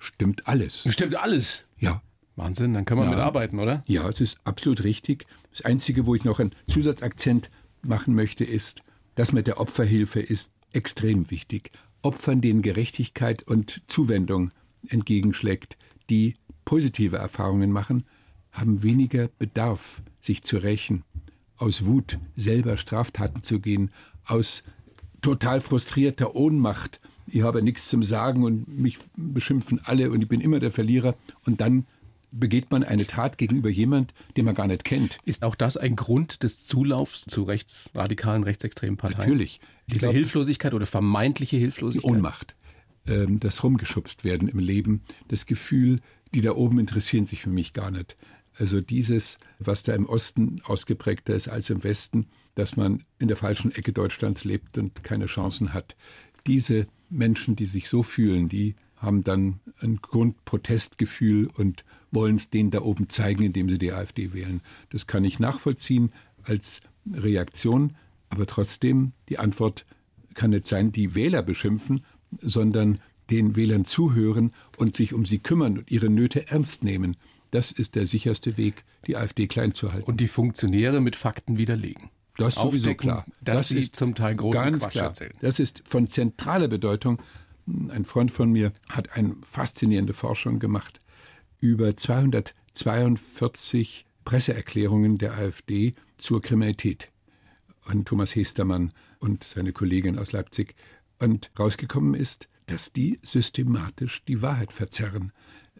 Stimmt alles. Stimmt alles. Ja. Wahnsinn, dann können wir Ja. mitarbeiten, oder? Ja, es ist absolut richtig. Das Einzige, wo ich noch einen Zusatzakzent machen möchte, ist, das mit der Opferhilfe ist extrem wichtig. Opfern, denen Gerechtigkeit und Zuwendung entgegenschlägt, die positive Erfahrungen machen, haben weniger Bedarf, sich zu rächen, aus Wut selber Straftaten zu gehen, aus total frustrierter Ohnmacht. Ich habe nichts zum Sagen und mich beschimpfen alle und ich bin immer der Verlierer. Und dann begeht man eine Tat gegenüber jemand, den man gar nicht kennt. Ist auch das ein Grund des Zulaufs zu rechtsradikalen, rechtsextremen Parteien? Natürlich. Ich Diese glaub, Hilflosigkeit oder vermeintliche die Hilflosigkeit? Ohnmacht, ähm, das Rumgeschubst werden im Leben, das Gefühl, die da oben interessieren sich für mich gar nicht. Also dieses, was da im Osten ausgeprägter ist als im Westen, dass man in der falschen Ecke Deutschlands lebt und keine Chancen hat. Diese Menschen, die sich so fühlen, die haben dann ein Grundprotestgefühl und wollen es denen da oben zeigen, indem sie die AfD wählen. Das kann ich nachvollziehen als Reaktion, aber trotzdem, die Antwort kann nicht sein, die Wähler beschimpfen, sondern den Wählern zuhören und sich um sie kümmern und ihre Nöte ernst nehmen. Das ist der sicherste Weg, die AfD klein zu halten. Und die Funktionäre mit Fakten widerlegen. Das ist sowieso klar. dass das sie ist zum Teil großen ganz Quatsch klar. erzählen. Das ist von zentraler Bedeutung. Ein Freund von mir hat eine faszinierende Forschung gemacht über 242 Presseerklärungen der AfD zur Kriminalität. Und Thomas Hestermann und seine Kollegin aus Leipzig. Und rausgekommen ist, dass die systematisch die Wahrheit verzerren.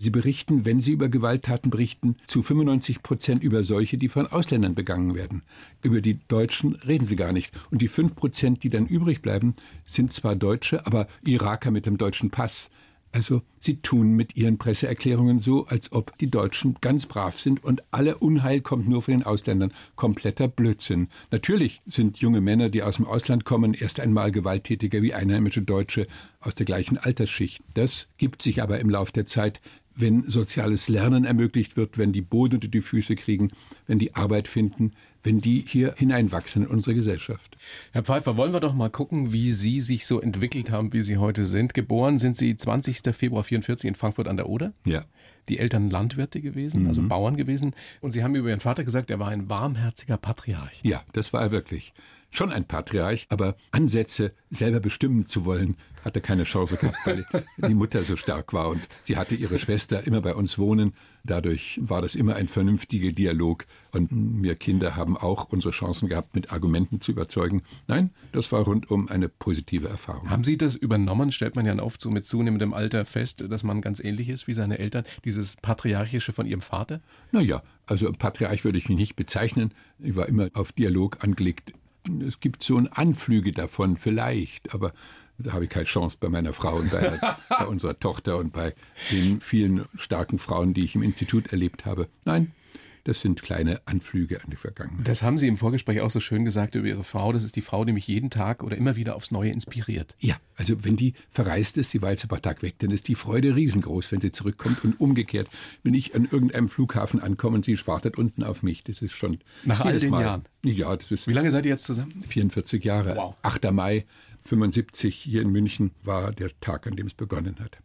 Sie berichten, wenn Sie über Gewalttaten berichten, zu 95 Prozent über solche, die von Ausländern begangen werden. Über die Deutschen reden Sie gar nicht. Und die fünf Prozent, die dann übrig bleiben, sind zwar Deutsche, aber Iraker mit dem deutschen Pass. Also sie tun mit ihren Presseerklärungen so, als ob die Deutschen ganz brav sind und alle Unheil kommt nur von den Ausländern. Kompletter Blödsinn. Natürlich sind junge Männer, die aus dem Ausland kommen, erst einmal gewalttätiger wie einheimische Deutsche aus der gleichen Altersschicht. Das gibt sich aber im Lauf der Zeit wenn soziales Lernen ermöglicht wird, wenn die Boden unter die Füße kriegen, wenn die Arbeit finden, wenn die hier hineinwachsen in unsere Gesellschaft. Herr Pfeiffer, wollen wir doch mal gucken, wie Sie sich so entwickelt haben, wie Sie heute sind. Geboren sind Sie 20. Februar 44 in Frankfurt an der Oder. Ja. Die Eltern Landwirte gewesen, also mhm. Bauern gewesen. Und Sie haben über Ihren Vater gesagt, er war ein warmherziger Patriarch. Ja, das war er wirklich schon ein Patriarch, aber Ansätze, selber bestimmen zu wollen, hatte keine Chance gehabt, weil die Mutter so stark war und sie hatte ihre Schwester immer bei uns wohnen. Dadurch war das immer ein vernünftiger Dialog und wir Kinder haben auch unsere Chancen gehabt, mit Argumenten zu überzeugen. Nein, das war rundum eine positive Erfahrung. Haben Sie das übernommen? Stellt man ja oft so mit zunehmendem Alter fest, dass man ganz ähnlich ist wie seine Eltern, dieses Patriarchische von Ihrem Vater? Naja, also Patriarch würde ich mich nicht bezeichnen. Ich war immer auf Dialog angelegt es gibt so ein Anflüge davon vielleicht, aber da habe ich keine Chance bei meiner Frau und bei, bei unserer Tochter und bei den vielen starken Frauen, die ich im Institut erlebt habe. Nein, das sind kleine Anflüge an die Vergangenheit. Das haben Sie im Vorgespräch auch so schön gesagt über Ihre Frau. Das ist die Frau, die mich jeden Tag oder immer wieder aufs Neue inspiriert. Ja, also wenn die verreist ist, sie war jetzt ein paar Tage weg, dann ist die Freude riesengroß, wenn sie zurückkommt. Und umgekehrt, wenn ich an irgendeinem Flughafen ankomme und sie wartet unten auf mich, das ist schon. Nach all den Mal. Jahren? Ja, das ist. Wie lange seid ihr jetzt zusammen? 44 Jahre. Wow. 8. Mai 75 hier in München war der Tag, an dem es begonnen hat.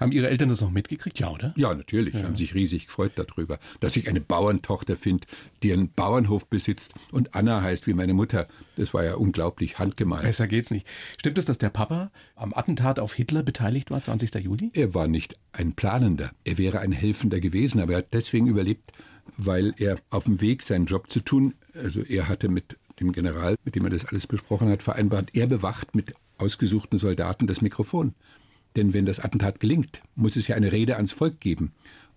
Haben Ihre Eltern das noch mitgekriegt? Ja, oder? Ja, natürlich. Ja. Haben sich riesig gefreut darüber, dass ich eine Bauerntochter finde, die einen Bauernhof besitzt und Anna heißt wie meine Mutter. Das war ja unglaublich handgemalt. Besser geht's nicht. Stimmt es, dass der Papa am Attentat auf Hitler beteiligt war, 20. Juli? Er war nicht ein Planender. Er wäre ein Helfender gewesen, aber er hat deswegen überlebt, weil er auf dem Weg, seinen Job zu tun, also er hatte mit dem General, mit dem er das alles besprochen hat, vereinbart, er bewacht mit ausgesuchten Soldaten das Mikrofon. Denn wenn das Attentat gelingt, muss es ja eine Rede ans Volk geben.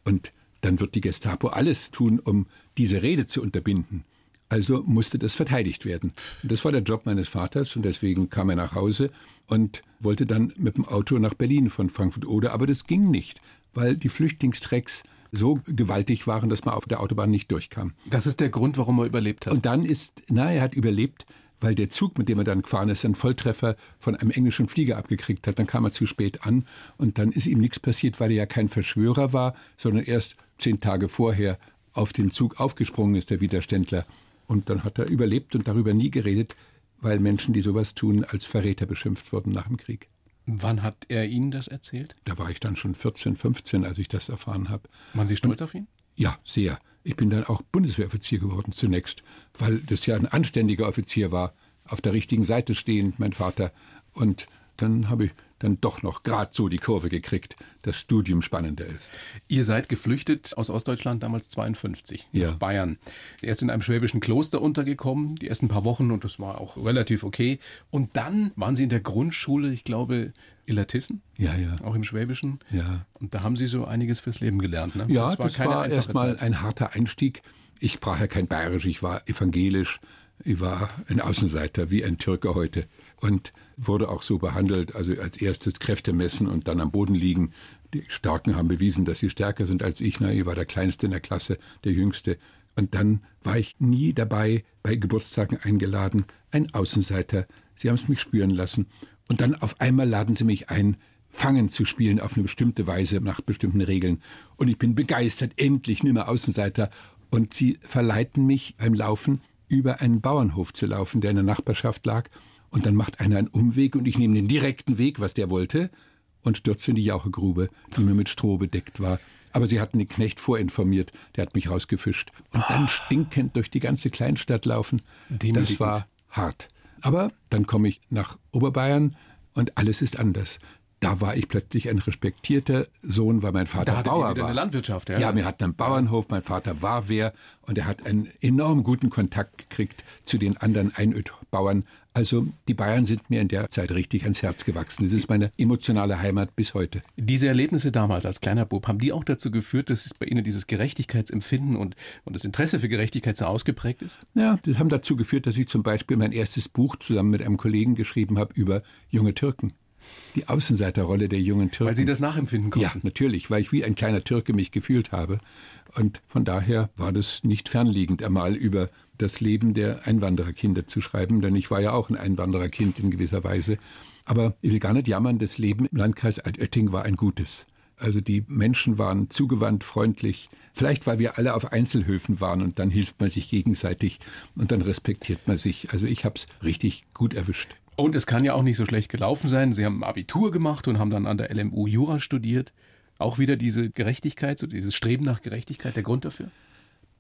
Und dann wird die Gestapo alles tun, um diese Rede zu unterbinden. Also musste das verteidigt werden. Und das war der Job meines Vaters und deswegen kam er nach Hause und wollte dann mit dem Auto nach Berlin von Frankfurt Oder. Aber das ging nicht, weil die Flüchtlingstrecks so gewaltig waren, dass man auf der Autobahn nicht durchkam. Das ist der Grund, warum er überlebt hat. Und dann ist, na, er hat überlebt, weil der Zug, mit dem er dann gefahren ist, einen Volltreffer von einem englischen Flieger abgekriegt hat. Dann kam er zu spät an und dann ist ihm nichts passiert, weil er ja kein Verschwörer war, sondern erst zehn Tage vorher auf den Zug aufgesprungen ist, der Widerständler. Und dann hat er überlebt und darüber nie geredet, weil Menschen, die sowas tun, als Verräter beschimpft wurden nach dem Krieg. Wann hat er Ihnen das erzählt? Da war ich dann schon 14, 15, als ich das erfahren habe. Waren Sie stolz und, auf ihn? Ja, sehr. Ich bin dann auch Bundeswehroffizier geworden zunächst, weil das ja ein anständiger Offizier war, auf der richtigen Seite stehend, mein Vater. Und dann habe ich dann doch noch gerade so die Kurve gekriegt, dass Studium spannender ist. Ihr seid geflüchtet aus Ostdeutschland damals 52 ja. nach Bayern. Erst in einem schwäbischen Kloster untergekommen, die ersten paar Wochen und das war auch relativ okay. Und dann waren Sie in der Grundschule, ich glaube, Illertissen? Ja, ja. Auch im Schwäbischen? Ja. Und da haben Sie so einiges fürs Leben gelernt, ne? Ja, das war, das war erstmal ein harter Einstieg. Ich sprach ja kein Bayerisch, ich war evangelisch, ich war ein Außenseiter, wie ein Türke heute. Und wurde auch so behandelt, also als erstes Kräfte messen und dann am Boden liegen. Die Starken haben bewiesen, dass sie stärker sind als ich. Na, ich war der Kleinste in der Klasse, der Jüngste. Und dann war ich nie dabei, bei Geburtstagen eingeladen, ein Außenseiter. Sie haben es mich spüren lassen. Und dann auf einmal laden sie mich ein, Fangen zu spielen auf eine bestimmte Weise, nach bestimmten Regeln. Und ich bin begeistert, endlich nimmer Außenseiter. Und sie verleiten mich beim Laufen über einen Bauernhof zu laufen, der in der Nachbarschaft lag. Und dann macht einer einen Umweg und ich nehme den direkten Weg, was der wollte, und stürze in die Jauchegrube, die nur mit Stroh bedeckt war. Aber sie hatten den Knecht vorinformiert, der hat mich rausgefischt. Und dann stinkend durch die ganze Kleinstadt laufen. Das war hart. Aber dann komme ich nach Oberbayern und alles ist anders. Da war ich plötzlich ein respektierter Sohn, weil mein Vater da Bauer war. Eine Landwirtschaft, ja. Ja, wir hatten einen Bauernhof, mein Vater war wer und er hat einen enorm guten Kontakt gekriegt zu den anderen Einödbauern. Also die Bayern sind mir in der Zeit richtig ans Herz gewachsen. Das ist meine emotionale Heimat bis heute. Diese Erlebnisse damals als kleiner Bub, haben die auch dazu geführt, dass bei Ihnen dieses Gerechtigkeitsempfinden und, und das Interesse für Gerechtigkeit so ausgeprägt ist? Ja, das haben dazu geführt, dass ich zum Beispiel mein erstes Buch zusammen mit einem Kollegen geschrieben habe über junge Türken die Außenseiterrolle der jungen Türken. Weil Sie das nachempfinden konnten? Ja, natürlich, weil ich wie ein kleiner Türke mich gefühlt habe. Und von daher war das nicht fernliegend, einmal über das Leben der Einwandererkinder zu schreiben, denn ich war ja auch ein Einwandererkind in gewisser Weise. Aber ich will gar nicht jammern, das Leben im Landkreis Altötting war ein gutes. Also die Menschen waren zugewandt, freundlich. Vielleicht, weil wir alle auf Einzelhöfen waren und dann hilft man sich gegenseitig und dann respektiert man sich. Also ich habe es richtig gut erwischt. Und es kann ja auch nicht so schlecht gelaufen sein. Sie haben Abitur gemacht und haben dann an der LMU Jura studiert. Auch wieder diese Gerechtigkeit, so dieses Streben nach Gerechtigkeit, der Grund dafür?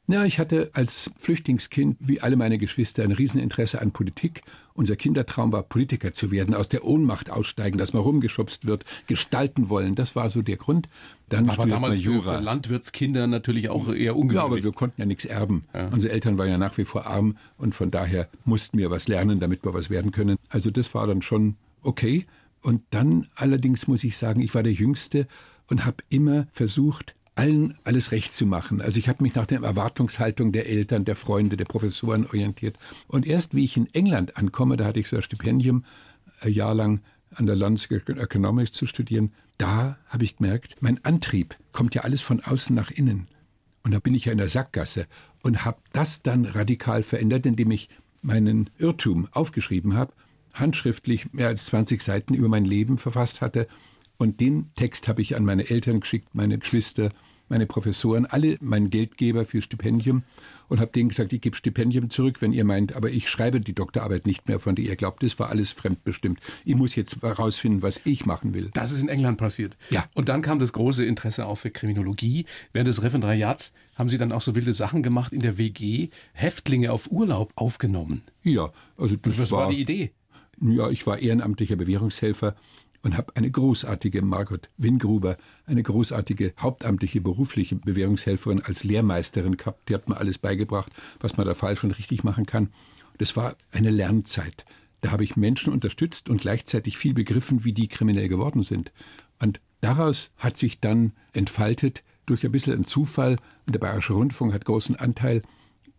Ja, ich hatte als Flüchtlingskind, wie alle meine Geschwister, ein Rieseninteresse an Politik. Unser Kindertraum war, Politiker zu werden, aus der Ohnmacht aussteigen, dass man rumgeschubst wird, gestalten wollen. Das war so der Grund. Dann aber damals Jura. Für, für Landwirtskinder natürlich auch eher ungewöhnlich. Ja, aber wir konnten ja nichts erben. Ja. Unsere Eltern waren ja nach wie vor arm und von daher mussten wir was lernen, damit wir was werden können. Also das war dann schon okay. Und dann allerdings muss ich sagen, ich war der Jüngste und habe immer versucht, allen alles recht zu machen. Also ich habe mich nach der Erwartungshaltung der Eltern, der Freunde, der Professoren orientiert. Und erst wie ich in England ankomme, da hatte ich so ein Stipendium, ein Jahr lang an der London Economics zu studieren, da habe ich gemerkt, mein Antrieb kommt ja alles von außen nach innen. Und da bin ich ja in der Sackgasse und habe das dann radikal verändert, indem ich meinen Irrtum aufgeschrieben habe, handschriftlich mehr als 20 Seiten über mein Leben verfasst hatte. Und den Text habe ich an meine Eltern geschickt, meine Geschwister, meine Professoren, alle mein Geldgeber für Stipendium und habe denen gesagt, ich gebe Stipendium zurück, wenn ihr meint, aber ich schreibe die Doktorarbeit nicht mehr, von der ihr glaubt, das war alles fremdbestimmt. Ich muss jetzt herausfinden, was ich machen will. Das ist in England passiert. Ja. Und dann kam das große Interesse auch für Kriminologie. Während des Referendariats haben Sie dann auch so wilde Sachen gemacht in der WG, Häftlinge auf Urlaub aufgenommen. Ja, also das was war, war die Idee? Ja, ich war ehrenamtlicher Bewährungshelfer und habe eine großartige Margot Wingruber, eine großartige hauptamtliche berufliche Bewährungshelferin als Lehrmeisterin gehabt. Die hat mir alles beigebracht, was man da falsch und richtig machen kann. Das war eine Lernzeit. Da habe ich Menschen unterstützt und gleichzeitig viel begriffen, wie die kriminell geworden sind. Und daraus hat sich dann entfaltet, durch ein bisschen einen Zufall, und der Bayerische Rundfunk hat großen Anteil,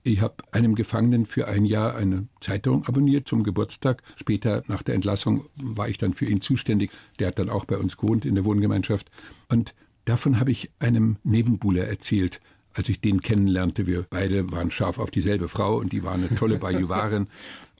ich habe einem Gefangenen für ein Jahr eine Zeitung abonniert zum Geburtstag. Später nach der Entlassung war ich dann für ihn zuständig. Der hat dann auch bei uns gewohnt in der Wohngemeinschaft. Und davon habe ich einem Nebenbuhler erzählt, als ich den kennenlernte. Wir beide waren scharf auf dieselbe Frau und die war eine tolle Bajuwarin.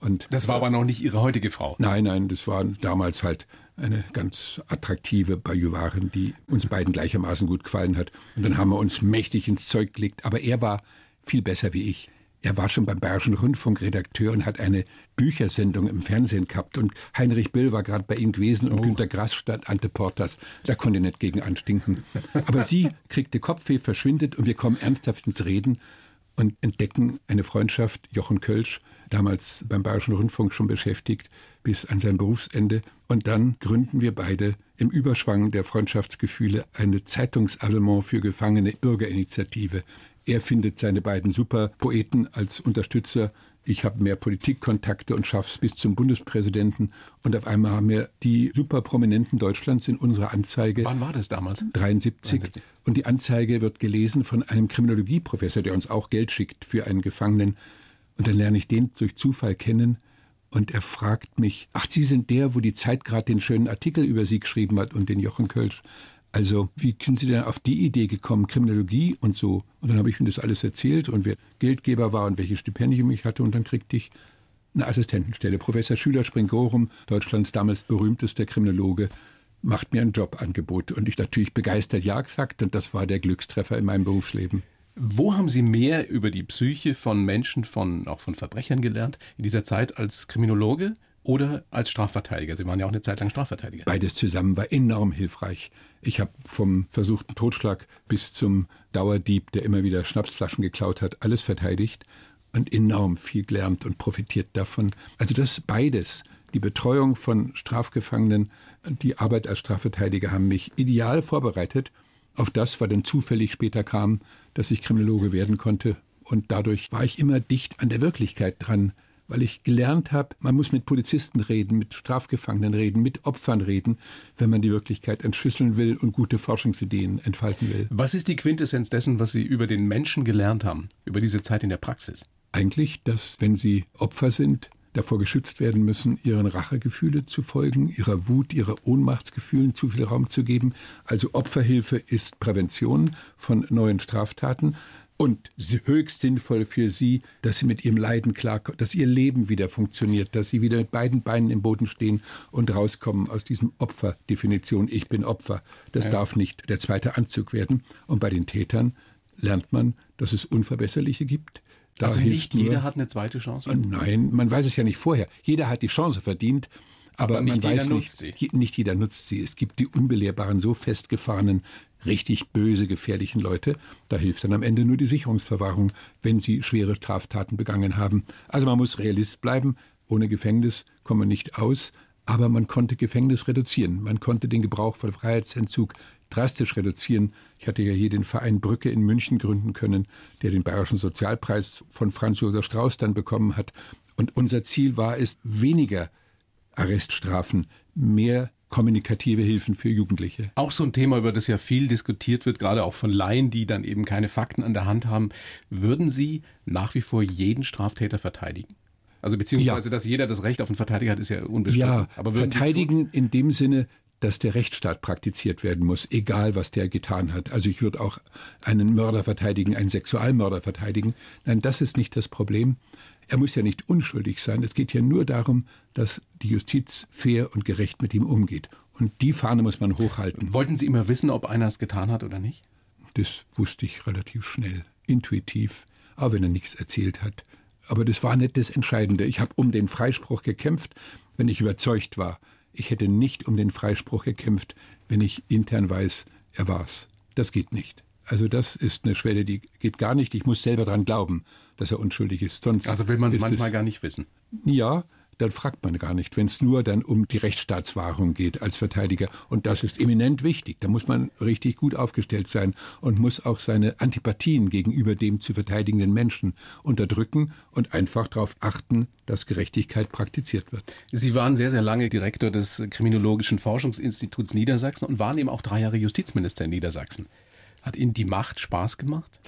Und das war aber noch nicht Ihre heutige Frau. Nein, nein, das war damals halt eine ganz attraktive Bajuwarin, die uns beiden gleichermaßen gut gefallen hat. Und dann haben wir uns mächtig ins Zeug gelegt. Aber er war viel besser wie ich. Er war schon beim Bayerischen Rundfunk Redakteur und hat eine Büchersendung im Fernsehen gehabt. Und Heinrich Böll war gerade bei ihm gewesen und oh. Günter Grass statt Ante Portas. Da konnte er nicht gegen anstinken. Aber sie kriegte Kopfweh, verschwindet und wir kommen ernsthaft ins Reden und entdecken eine Freundschaft. Jochen Kölsch, damals beim Bayerischen Rundfunk schon beschäftigt, bis an sein Berufsende. Und dann gründen wir beide im Überschwang der Freundschaftsgefühle eine Zeitungsabonnement für gefangene Bürgerinitiative. Er findet seine beiden Superpoeten als Unterstützer. Ich habe mehr Politikkontakte und schaff's bis zum Bundespräsidenten. Und auf einmal haben wir die Superprominenten Deutschlands in unserer Anzeige. Wann war das damals? 73. 73. Und die Anzeige wird gelesen von einem Kriminologieprofessor, der uns auch Geld schickt für einen Gefangenen. Und dann lerne ich den durch Zufall kennen. Und er fragt mich, ach, Sie sind der, wo die Zeit gerade den schönen Artikel über Sie geschrieben hat und den Jochen Kölsch. Also, wie sind Sie denn auf die Idee gekommen, Kriminologie und so? Und dann habe ich ihm das alles erzählt und wer Geldgeber war und welche Stipendium ich hatte. Und dann kriegte ich eine Assistentenstelle. Professor Schüler Springorum, Deutschlands damals berühmtester Kriminologe, macht mir ein Jobangebot. Und ich natürlich begeistert Ja gesagt. Und das war der Glückstreffer in meinem Berufsleben. Wo haben Sie mehr über die Psyche von Menschen, von, auch von Verbrechern gelernt in dieser Zeit als Kriminologe oder als Strafverteidiger? Sie waren ja auch eine Zeit lang Strafverteidiger. Beides zusammen war enorm hilfreich. Ich habe vom versuchten Totschlag bis zum Dauerdieb, der immer wieder Schnapsflaschen geklaut hat, alles verteidigt und enorm viel gelernt und profitiert davon. Also das beides, die Betreuung von Strafgefangenen, die Arbeit als Strafverteidiger haben mich ideal vorbereitet auf das, was dann zufällig später kam, dass ich Kriminologe werden konnte. Und dadurch war ich immer dicht an der Wirklichkeit dran, weil ich gelernt habe, man muss mit Polizisten reden, mit Strafgefangenen reden, mit Opfern reden, wenn man die Wirklichkeit entschlüsseln will und gute Forschungsideen entfalten will. Was ist die Quintessenz dessen, was Sie über den Menschen gelernt haben, über diese Zeit in der Praxis? Eigentlich, dass wenn Sie Opfer sind, davor geschützt werden müssen, ihren Rachegefühle zu folgen, ihrer Wut, ihrer Ohnmachtsgefühlen zu viel Raum zu geben. Also Opferhilfe ist Prävention von neuen Straftaten und höchst sinnvoll für sie, dass sie mit ihrem Leiden klarkommen, dass ihr Leben wieder funktioniert, dass sie wieder mit beiden Beinen im Boden stehen und rauskommen aus diesem Opferdefinition. Ich bin Opfer. Das ja. darf nicht der zweite Anzug werden. Und bei den Tätern lernt man, dass es Unverbesserliche gibt. Da also nicht jeder nur, hat eine zweite Chance? Nein, man weiß es ja nicht vorher. Jeder hat die Chance verdient. Aber, aber man weiß nicht, nicht jeder nutzt sie. Es gibt die unbelehrbaren, so festgefahrenen richtig böse, gefährlichen Leute. Da hilft dann am Ende nur die Sicherungsverwahrung, wenn sie schwere Straftaten begangen haben. Also man muss Realist bleiben. Ohne Gefängnis kommt man nicht aus. Aber man konnte Gefängnis reduzieren. Man konnte den Gebrauch von Freiheitsentzug drastisch reduzieren. Ich hatte ja hier den Verein Brücke in München gründen können, der den Bayerischen Sozialpreis von Franz Josef Strauß dann bekommen hat. Und unser Ziel war es, weniger Arreststrafen, mehr kommunikative Hilfen für Jugendliche. Auch so ein Thema, über das ja viel diskutiert wird, gerade auch von Laien, die dann eben keine Fakten an der Hand haben. Würden Sie nach wie vor jeden Straftäter verteidigen? Also beziehungsweise, ja. dass jeder das Recht auf einen Verteidiger hat, ist ja unbestritten. Ja, aber verteidigen in dem Sinne, dass der Rechtsstaat praktiziert werden muss, egal was der getan hat. Also ich würde auch einen Mörder verteidigen, einen Sexualmörder verteidigen. Nein, das ist nicht das Problem. Er muss ja nicht unschuldig sein. Es geht ja nur darum, dass die Justiz fair und gerecht mit ihm umgeht. Und die Fahne muss man hochhalten. Wollten Sie immer wissen, ob einer es getan hat oder nicht? Das wusste ich relativ schnell, intuitiv, auch wenn er nichts erzählt hat. Aber das war nicht das Entscheidende. Ich habe um den Freispruch gekämpft, wenn ich überzeugt war. Ich hätte nicht um den Freispruch gekämpft, wenn ich intern weiß, er war's. Das geht nicht. Also das ist eine Schwelle, die geht gar nicht. Ich muss selber daran glauben, dass er unschuldig ist. Sonst also will man es manchmal gar nicht wissen. Ja, dann fragt man gar nicht, wenn es nur dann um die Rechtsstaatswahrung geht als Verteidiger. Und das ist eminent wichtig. Da muss man richtig gut aufgestellt sein und muss auch seine Antipathien gegenüber dem zu verteidigenden Menschen unterdrücken und einfach darauf achten, dass Gerechtigkeit praktiziert wird. Sie waren sehr, sehr lange Direktor des Kriminologischen Forschungsinstituts Niedersachsen und waren eben auch drei Jahre Justizminister in Niedersachsen. Hat Ihnen die Macht Spaß gemacht?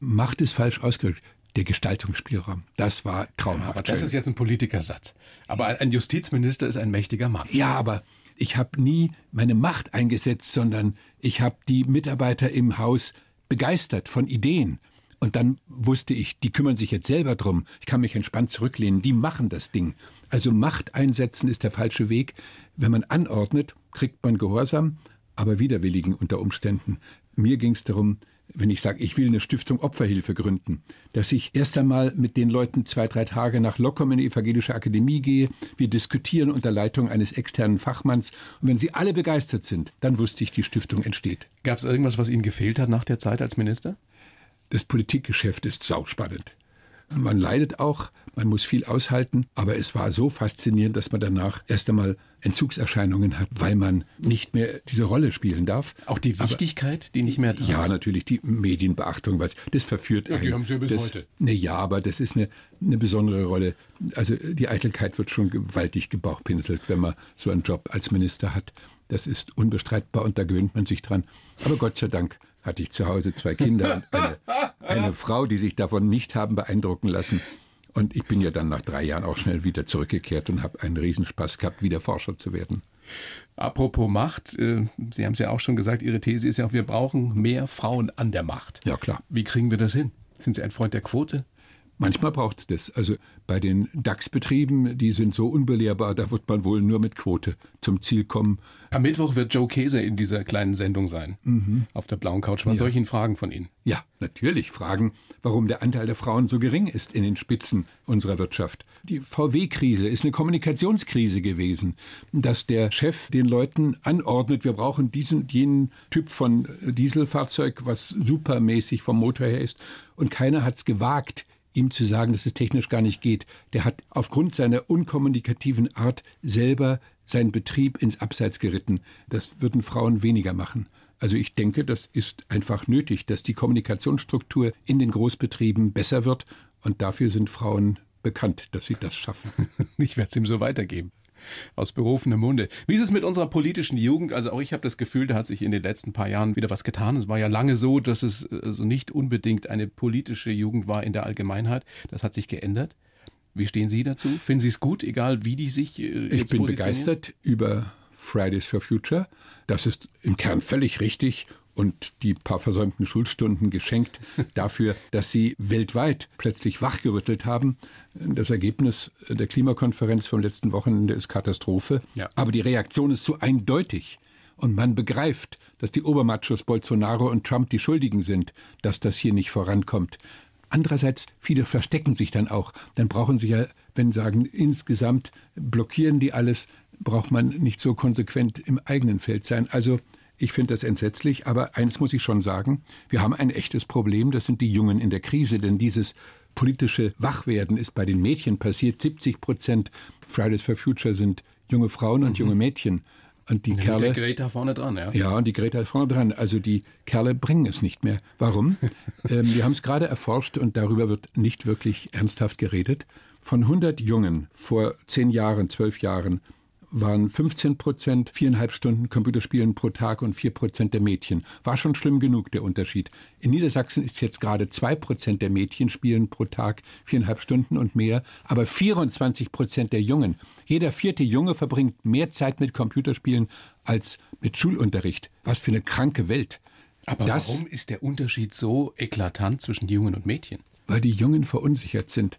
Macht ist falsch ausgedrückt. Der Gestaltungsspielraum, das war traumhaft. aber das ist jetzt ein Politikersatz. Aber ein Justizminister ist ein mächtiger Mann. Ja, aber ich habe nie meine Macht eingesetzt, sondern ich habe die Mitarbeiter im Haus begeistert von Ideen. Und dann wusste ich, die kümmern sich jetzt selber drum. Ich kann mich entspannt zurücklehnen. Die machen das Ding. Also Macht einsetzen ist der falsche Weg. Wenn man anordnet, kriegt man Gehorsam, aber widerwilligen unter Umständen. Mir ging es darum, wenn ich sage, ich will eine Stiftung Opferhilfe gründen, dass ich erst einmal mit den Leuten zwei, drei Tage nach Lockum in die evangelische Akademie gehe. Wir diskutieren unter Leitung eines externen Fachmanns. Und wenn sie alle begeistert sind, dann wusste ich, die Stiftung entsteht. Gab es irgendwas, was Ihnen gefehlt hat nach der Zeit als Minister? Das Politikgeschäft ist sauspannend. Man leidet auch, man muss viel aushalten, aber es war so faszinierend, dass man danach erst einmal Entzugserscheinungen hat, weil man nicht mehr diese Rolle spielen darf. Auch die Wichtigkeit, aber, die nicht mehr da Ja, natürlich, die Medienbeachtung, was, das verführt ja, Die haben Sie ja bis das, heute. Ne, ja, aber das ist eine, eine besondere Rolle. Also die Eitelkeit wird schon gewaltig gebauchpinselt, wenn man so einen Job als Minister hat. Das ist unbestreitbar und da gewöhnt man sich dran. Aber Gott sei Dank hatte ich zu Hause zwei Kinder und eine, eine Frau, die sich davon nicht haben beeindrucken lassen. Und ich bin ja dann nach drei Jahren auch schnell wieder zurückgekehrt und habe einen Riesenspaß gehabt, wieder Forscher zu werden. Apropos Macht, äh, Sie haben es ja auch schon gesagt, Ihre These ist ja auch, wir brauchen mehr Frauen an der Macht. Ja, klar. Wie kriegen wir das hin? Sind Sie ein Freund der Quote? Manchmal braucht es das. Also bei den DAX-Betrieben, die sind so unbelehrbar, da wird man wohl nur mit Quote zum Ziel kommen. Am Mittwoch wird Joe Käse in dieser kleinen Sendung sein, mhm. auf der blauen Couch. Was ja. soll ich ihn fragen von Ihnen? Ja, natürlich fragen, warum der Anteil der Frauen so gering ist in den Spitzen unserer Wirtschaft. Die VW-Krise ist eine Kommunikationskrise gewesen, dass der Chef den Leuten anordnet, wir brauchen diesen jenen Typ von Dieselfahrzeug, was supermäßig vom Motor her ist. Und keiner hat es gewagt, ihm zu sagen, dass es technisch gar nicht geht. Der hat aufgrund seiner unkommunikativen Art selber seinen Betrieb ins Abseits geritten. Das würden Frauen weniger machen. Also ich denke, das ist einfach nötig, dass die Kommunikationsstruktur in den Großbetrieben besser wird. Und dafür sind Frauen bekannt, dass sie das schaffen. ich werde es ihm so weitergeben aus berufenem Munde. Wie ist es mit unserer politischen Jugend? Also auch ich habe das Gefühl, da hat sich in den letzten paar Jahren wieder was getan. Es war ja lange so, dass es also nicht unbedingt eine politische Jugend war in der Allgemeinheit. Das hat sich geändert. Wie stehen Sie dazu? Finden Sie es gut, egal wie die sich äh, Ich bin begeistert über Fridays for Future. Das ist im Kern völlig richtig und die paar versäumten Schulstunden geschenkt dafür, dass sie weltweit plötzlich wachgerüttelt haben. Das Ergebnis der Klimakonferenz vom letzten Wochenende ist Katastrophe. Ja. Aber die Reaktion ist so eindeutig. Und man begreift, dass die Obermachos Bolsonaro und Trump die Schuldigen sind, dass das hier nicht vorankommt. Andererseits, viele verstecken sich dann auch. Dann brauchen sie ja, wenn sagen, insgesamt blockieren die alles, braucht man nicht so konsequent im eigenen Feld sein. Also ich finde das entsetzlich, aber eins muss ich schon sagen, wir haben ein echtes Problem, das sind die Jungen in der Krise, denn dieses politische Wachwerden ist bei den Mädchen passiert. 70 Prozent Fridays for Future sind junge Frauen und mhm. junge Mädchen. Und die ja, Kerle. Die Greta vorne dran, ja. Ja, und die Greta ist vorne dran. Also die Kerle bringen es nicht mehr. Warum? ähm, wir haben es gerade erforscht und darüber wird nicht wirklich ernsthaft geredet. Von 100 Jungen vor 10 Jahren, 12 Jahren waren 15 Prozent, viereinhalb Stunden Computerspielen pro Tag und vier Prozent der Mädchen. War schon schlimm genug, der Unterschied. In Niedersachsen ist jetzt gerade zwei Prozent der Mädchen spielen pro Tag viereinhalb Stunden und mehr, aber 24 Prozent der Jungen. Jeder vierte Junge verbringt mehr Zeit mit Computerspielen als mit Schulunterricht. Was für eine kranke Welt. Aber das, warum ist der Unterschied so eklatant zwischen Jungen und Mädchen? Weil die Jungen verunsichert sind.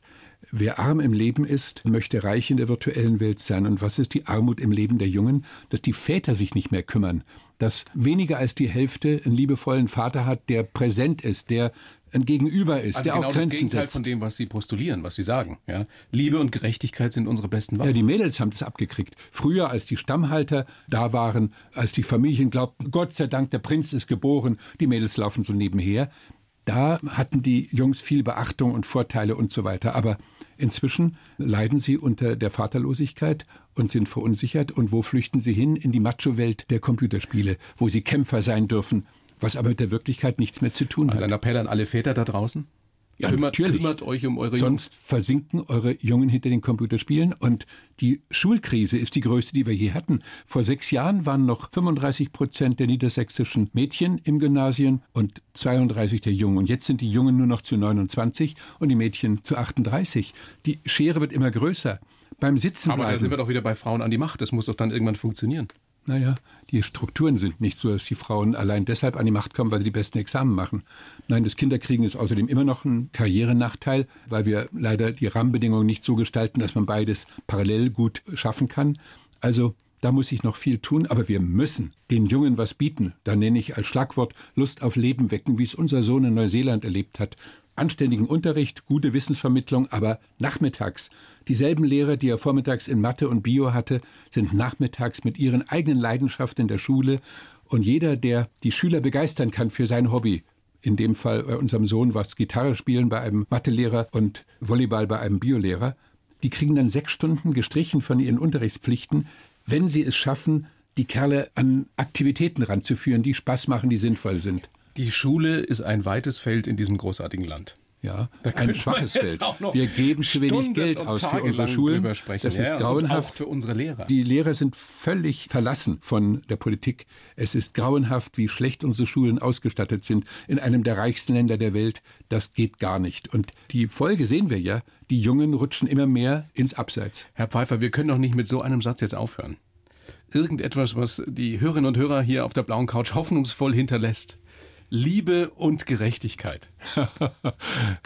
Wer arm im Leben ist, möchte reich in der virtuellen Welt sein. Und was ist die Armut im Leben der Jungen? Dass die Väter sich nicht mehr kümmern. Dass weniger als die Hälfte einen liebevollen Vater hat, der präsent ist, der ein Gegenüber ist, also der genau auch Grenzen das Gegenteil setzt. von dem, was Sie postulieren, was Sie sagen. Ja? Liebe und Gerechtigkeit sind unsere besten Waffen. Ja, die Mädels haben das abgekriegt. Früher, als die Stammhalter da waren, als die Familien glaubten, Gott sei Dank, der Prinz ist geboren, die Mädels laufen so nebenher. Da hatten die Jungs viel Beachtung und Vorteile und so weiter. Aber Inzwischen leiden sie unter der Vaterlosigkeit und sind verunsichert. Und wo flüchten sie hin? In die Macho-Welt der Computerspiele, wo sie Kämpfer sein dürfen, was aber mit der Wirklichkeit nichts mehr zu tun also hat. Also ein Appell an alle Väter da draußen? Ja, kümmert, natürlich. kümmert euch um eure Sonst Jungs. versinken eure Jungen hinter den Computerspielen. Und die Schulkrise ist die größte, die wir je hatten. Vor sechs Jahren waren noch 35 Prozent der niedersächsischen Mädchen im Gymnasien und 32 der Jungen. Und jetzt sind die Jungen nur noch zu 29 und die Mädchen zu 38. Die Schere wird immer größer. Beim Sitzen Aber da sind wir doch wieder bei Frauen an die Macht. Das muss doch dann irgendwann funktionieren. Naja, die Strukturen sind nicht so, dass die Frauen allein deshalb an die Macht kommen, weil sie die besten Examen machen. Nein, das Kinderkriegen ist außerdem immer noch ein Karrierenachteil, weil wir leider die Rahmenbedingungen nicht so gestalten, dass man beides parallel gut schaffen kann. Also da muss ich noch viel tun, aber wir müssen den Jungen was bieten. Da nenne ich als Schlagwort Lust auf Leben wecken, wie es unser Sohn in Neuseeland erlebt hat anständigen Unterricht, gute Wissensvermittlung, aber nachmittags. Dieselben Lehrer, die er vormittags in Mathe und Bio hatte, sind nachmittags mit ihren eigenen Leidenschaften in der Schule. Und jeder, der die Schüler begeistern kann für sein Hobby, in dem Fall bei unserem Sohn war es Gitarre spielen bei einem Mathelehrer und Volleyball bei einem Biolehrer, die kriegen dann sechs Stunden gestrichen von ihren Unterrichtspflichten, wenn sie es schaffen, die Kerle an Aktivitäten ranzuführen, die Spaß machen, die sinnvoll sind. Die Schule ist ein weites Feld in diesem großartigen Land. Ja, ein schwaches Feld. Wir geben zu wenig Geld aus für unsere Schulen. Das ist ja, grauenhaft. für unsere Lehrer. Die Lehrer sind völlig verlassen von der Politik. Es ist grauenhaft, wie schlecht unsere Schulen ausgestattet sind. In einem der reichsten Länder der Welt. Das geht gar nicht. Und die Folge sehen wir ja. Die Jungen rutschen immer mehr ins Abseits. Herr Pfeiffer, wir können doch nicht mit so einem Satz jetzt aufhören. Irgendetwas, was die Hörerinnen und Hörer hier auf der blauen Couch hoffnungsvoll hinterlässt. Liebe und Gerechtigkeit.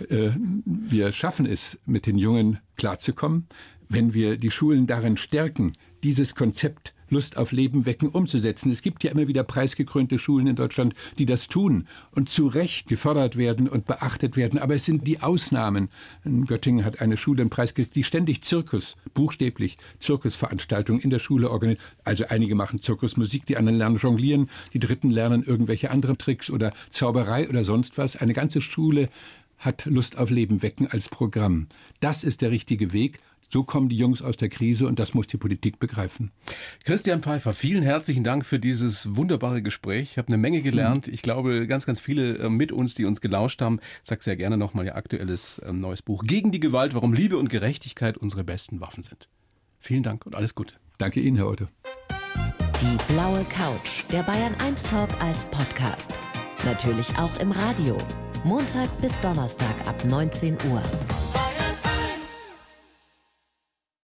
Äh, wir schaffen es, mit den Jungen klarzukommen, wenn wir die Schulen darin stärken, dieses Konzept Lust auf Leben wecken umzusetzen. Es gibt ja immer wieder preisgekrönte Schulen in Deutschland, die das tun und zu Recht gefördert werden und beachtet werden. Aber es sind die Ausnahmen. In Göttingen hat eine Schule einen Preis gekriegt, die ständig Zirkus, buchstäblich Zirkusveranstaltungen in der Schule organisiert. Also einige machen Zirkusmusik, die anderen lernen Jonglieren, die Dritten lernen irgendwelche anderen Tricks oder Zauberei oder sonst was. Eine ganze Schule hat Lust auf Leben wecken als Programm. Das ist der richtige Weg. So kommen die Jungs aus der Krise und das muss die Politik begreifen. Christian Pfeiffer, vielen herzlichen Dank für dieses wunderbare Gespräch. Ich habe eine Menge gelernt. Ich glaube, ganz, ganz viele äh, mit uns, die uns gelauscht haben. Sag sehr gerne nochmal Ihr aktuelles ähm, neues Buch Gegen die Gewalt, warum Liebe und Gerechtigkeit unsere besten Waffen sind. Vielen Dank und alles Gute. Danke Ihnen, Herr Otto. Die blaue Couch, der Bayern 1 Talk als Podcast. Natürlich auch im Radio. Montag bis Donnerstag ab 19 Uhr.